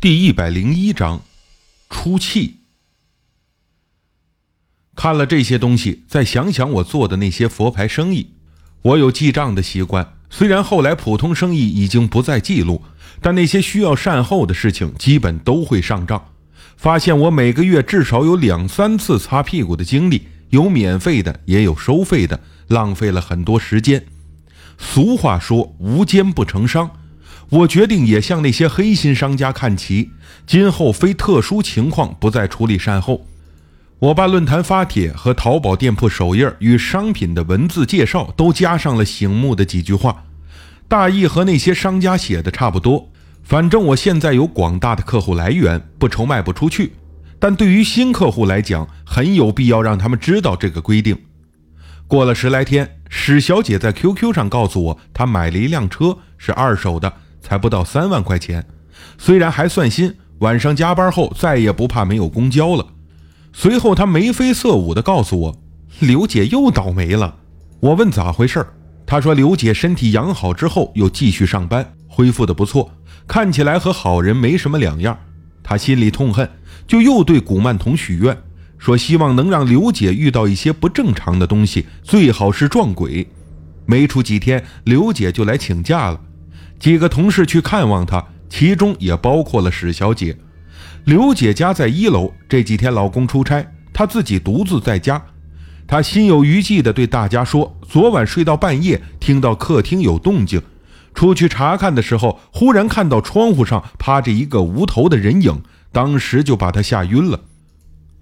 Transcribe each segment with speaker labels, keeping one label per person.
Speaker 1: 第一百零一章，出气。看了这些东西，再想想我做的那些佛牌生意，我有记账的习惯。虽然后来普通生意已经不再记录，但那些需要善后的事情，基本都会上账。发现我每个月至少有两三次擦屁股的经历，有免费的，也有收费的，浪费了很多时间。俗话说，无奸不成商。我决定也向那些黑心商家看齐，今后非特殊情况不再处理善后。我把论坛发帖和淘宝店铺首页与商品的文字介绍都加上了醒目的几句话，大意和那些商家写的差不多。反正我现在有广大的客户来源，不愁卖不出去。但对于新客户来讲，很有必要让他们知道这个规定。过了十来天，史小姐在 QQ 上告诉我，她买了一辆车，是二手的。才不到三万块钱，虽然还算新，晚上加班后再也不怕没有公交了。随后他眉飞色舞地告诉我，刘姐又倒霉了。我问咋回事，他说刘姐身体养好之后又继续上班，恢复的不错，看起来和好人没什么两样。他心里痛恨，就又对古曼童许愿，说希望能让刘姐遇到一些不正常的东西，最好是撞鬼。没出几天，刘姐就来请假了。几个同事去看望她，其中也包括了史小姐。刘姐家在一楼，这几天老公出差，她自己独自在家。她心有余悸地对大家说：“昨晚睡到半夜，听到客厅有动静，出去查看的时候，忽然看到窗户上趴着一个无头的人影，当时就把她吓晕了。”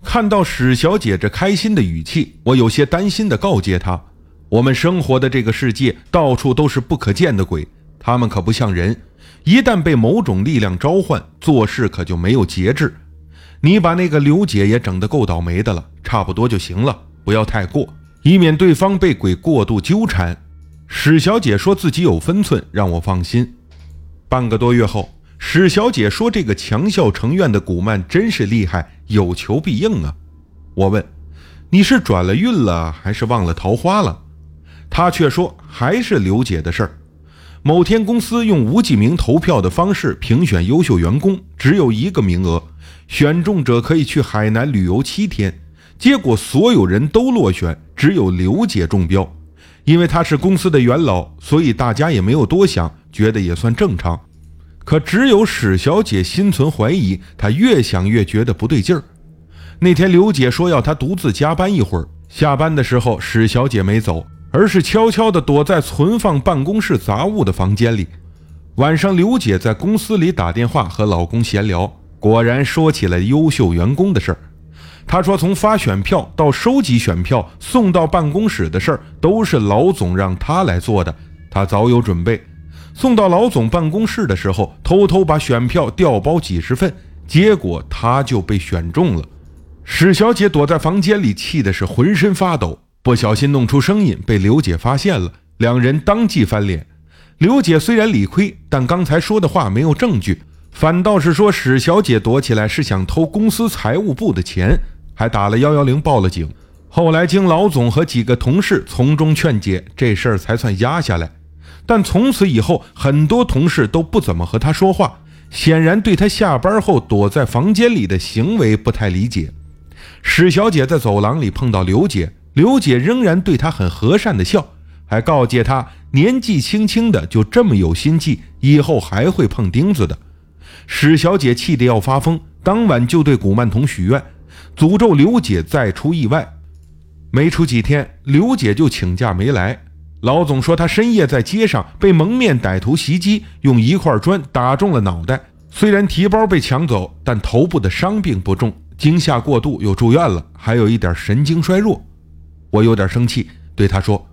Speaker 1: 看到史小姐这开心的语气，我有些担心地告诫她：“我们生活的这个世界，到处都是不可见的鬼。”他们可不像人，一旦被某种力量召唤，做事可就没有节制。你把那个刘姐也整得够倒霉的了，差不多就行了，不要太过，以免对方被鬼过度纠缠。史小姐说自己有分寸，让我放心。半个多月后，史小姐说这个强效成院的古曼真是厉害，有求必应啊。我问，你是转了运了，还是忘了桃花了？她却说还是刘姐的事儿。某天，公司用无记名投票的方式评选优秀员工，只有一个名额，选中者可以去海南旅游七天。结果所有人都落选，只有刘姐中标。因为她是公司的元老，所以大家也没有多想，觉得也算正常。可只有史小姐心存怀疑，她越想越觉得不对劲儿。那天，刘姐说要她独自加班一会儿，下班的时候，史小姐没走。而是悄悄地躲在存放办公室杂物的房间里。晚上，刘姐在公司里打电话和老公闲聊，果然说起了优秀员工的事儿。她说，从发选票到收集选票、送到办公室的事儿，都是老总让她来做的。她早有准备，送到老总办公室的时候，偷偷把选票调包几十份，结果她就被选中了。史小姐躲在房间里，气的是浑身发抖。不小心弄出声音，被刘姐发现了，两人当即翻脸。刘姐虽然理亏，但刚才说的话没有证据，反倒是说史小姐躲起来是想偷公司财务部的钱，还打了幺幺零报了警。后来经老总和几个同事从中劝解，这事儿才算压下来。但从此以后，很多同事都不怎么和她说话，显然对她下班后躲在房间里的行为不太理解。史小姐在走廊里碰到刘姐。刘姐仍然对她很和善的笑，还告诫她年纪轻轻的就这么有心计，以后还会碰钉子的。史小姐气得要发疯，当晚就对古曼童许愿，诅咒刘姐再出意外。没出几天，刘姐就请假没来。老总说她深夜在街上被蒙面歹徒袭击，用一块砖打中了脑袋。虽然提包被抢走，但头部的伤并不重，惊吓过度又住院了，还有一点神经衰弱。我有点生气，对他说：“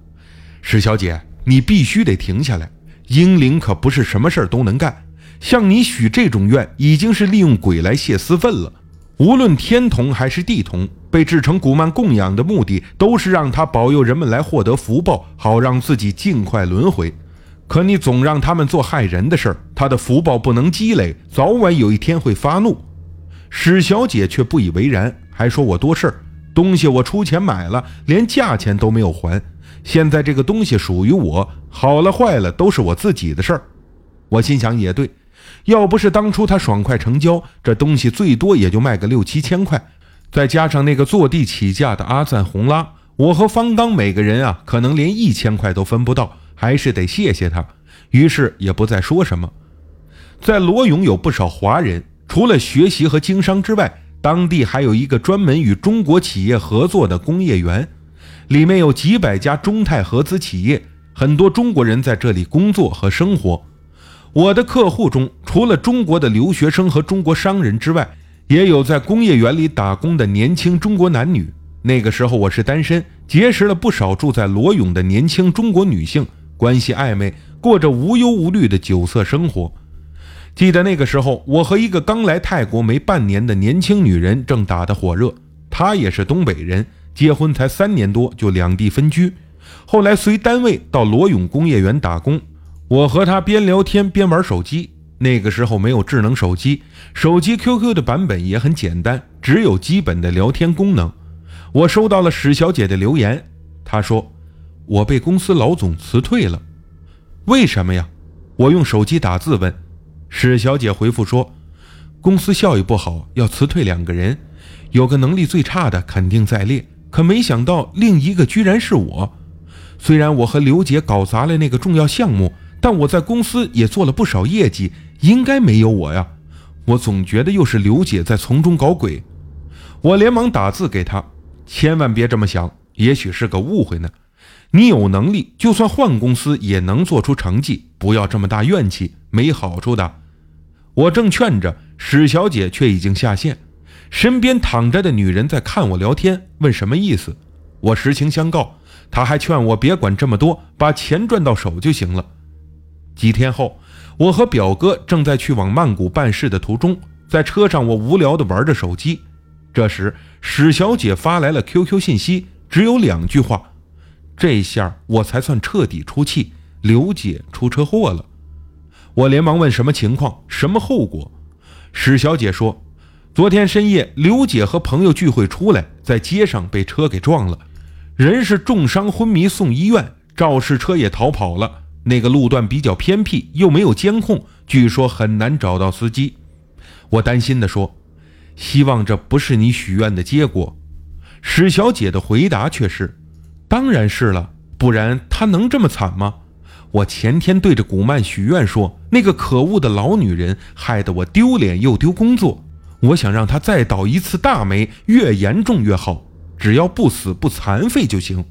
Speaker 1: 史小姐，你必须得停下来。英灵可不是什么事儿都能干，像你许这种愿，已经是利用鬼来泄私愤了。无论天童还是地童，被制成古曼供养的目的，都是让他保佑人们来获得福报，好让自己尽快轮回。可你总让他们做害人的事儿，他的福报不能积累，早晚有一天会发怒。”史小姐却不以为然，还说我多事儿。东西我出钱买了，连价钱都没有还。现在这个东西属于我，好了坏了都是我自己的事儿。我心想也对，要不是当初他爽快成交，这东西最多也就卖个六七千块。再加上那个坐地起价的阿赞红拉，我和方刚每个人啊，可能连一千块都分不到，还是得谢谢他。于是也不再说什么。在罗永有不少华人，除了学习和经商之外，当地还有一个专门与中国企业合作的工业园，里面有几百家中泰合资企业，很多中国人在这里工作和生活。我的客户中，除了中国的留学生和中国商人之外，也有在工业园里打工的年轻中国男女。那个时候我是单身，结识了不少住在罗永的年轻中国女性，关系暧昧，过着无忧无虑的酒色生活。记得那个时候，我和一个刚来泰国没半年的年轻女人正打得火热，她也是东北人，结婚才三年多就两地分居，后来随单位到罗永工业园打工。我和他边聊天边玩手机。那个时候没有智能手机，手机 QQ 的版本也很简单，只有基本的聊天功能。我收到了史小姐的留言，她说：“我被公司老总辞退了，为什么呀？”我用手机打字问，史小姐回复说：“公司效益不好，要辞退两个人，有个能力最差的肯定在列，可没想到另一个居然是我。虽然我和刘姐搞砸了那个重要项目。”但我在公司也做了不少业绩，应该没有我呀。我总觉得又是刘姐在从中搞鬼。我连忙打字给她，千万别这么想，也许是个误会呢。你有能力，就算换公司也能做出成绩，不要这么大怨气，没好处的。我正劝着，史小姐却已经下线，身边躺着的女人在看我聊天，问什么意思。我实情相告，她还劝我别管这么多，把钱赚到手就行了。几天后，我和表哥正在去往曼谷办事的途中，在车上我无聊地玩着手机。这时，史小姐发来了 QQ 信息，只有两句话。这下我才算彻底出气，刘姐出车祸了。我连忙问什么情况，什么后果？史小姐说，昨天深夜，刘姐和朋友聚会出来，在街上被车给撞了，人是重伤昏迷送医院，肇事车也逃跑了。那个路段比较偏僻，又没有监控，据说很难找到司机。我担心地说：“希望这不是你许愿的结果。”史小姐的回答却是：“当然是了，不然她能这么惨吗？”我前天对着古曼许愿说：“那个可恶的老女人害得我丢脸又丢工作，我想让她再倒一次大霉，越严重越好，只要不死不残废就行。”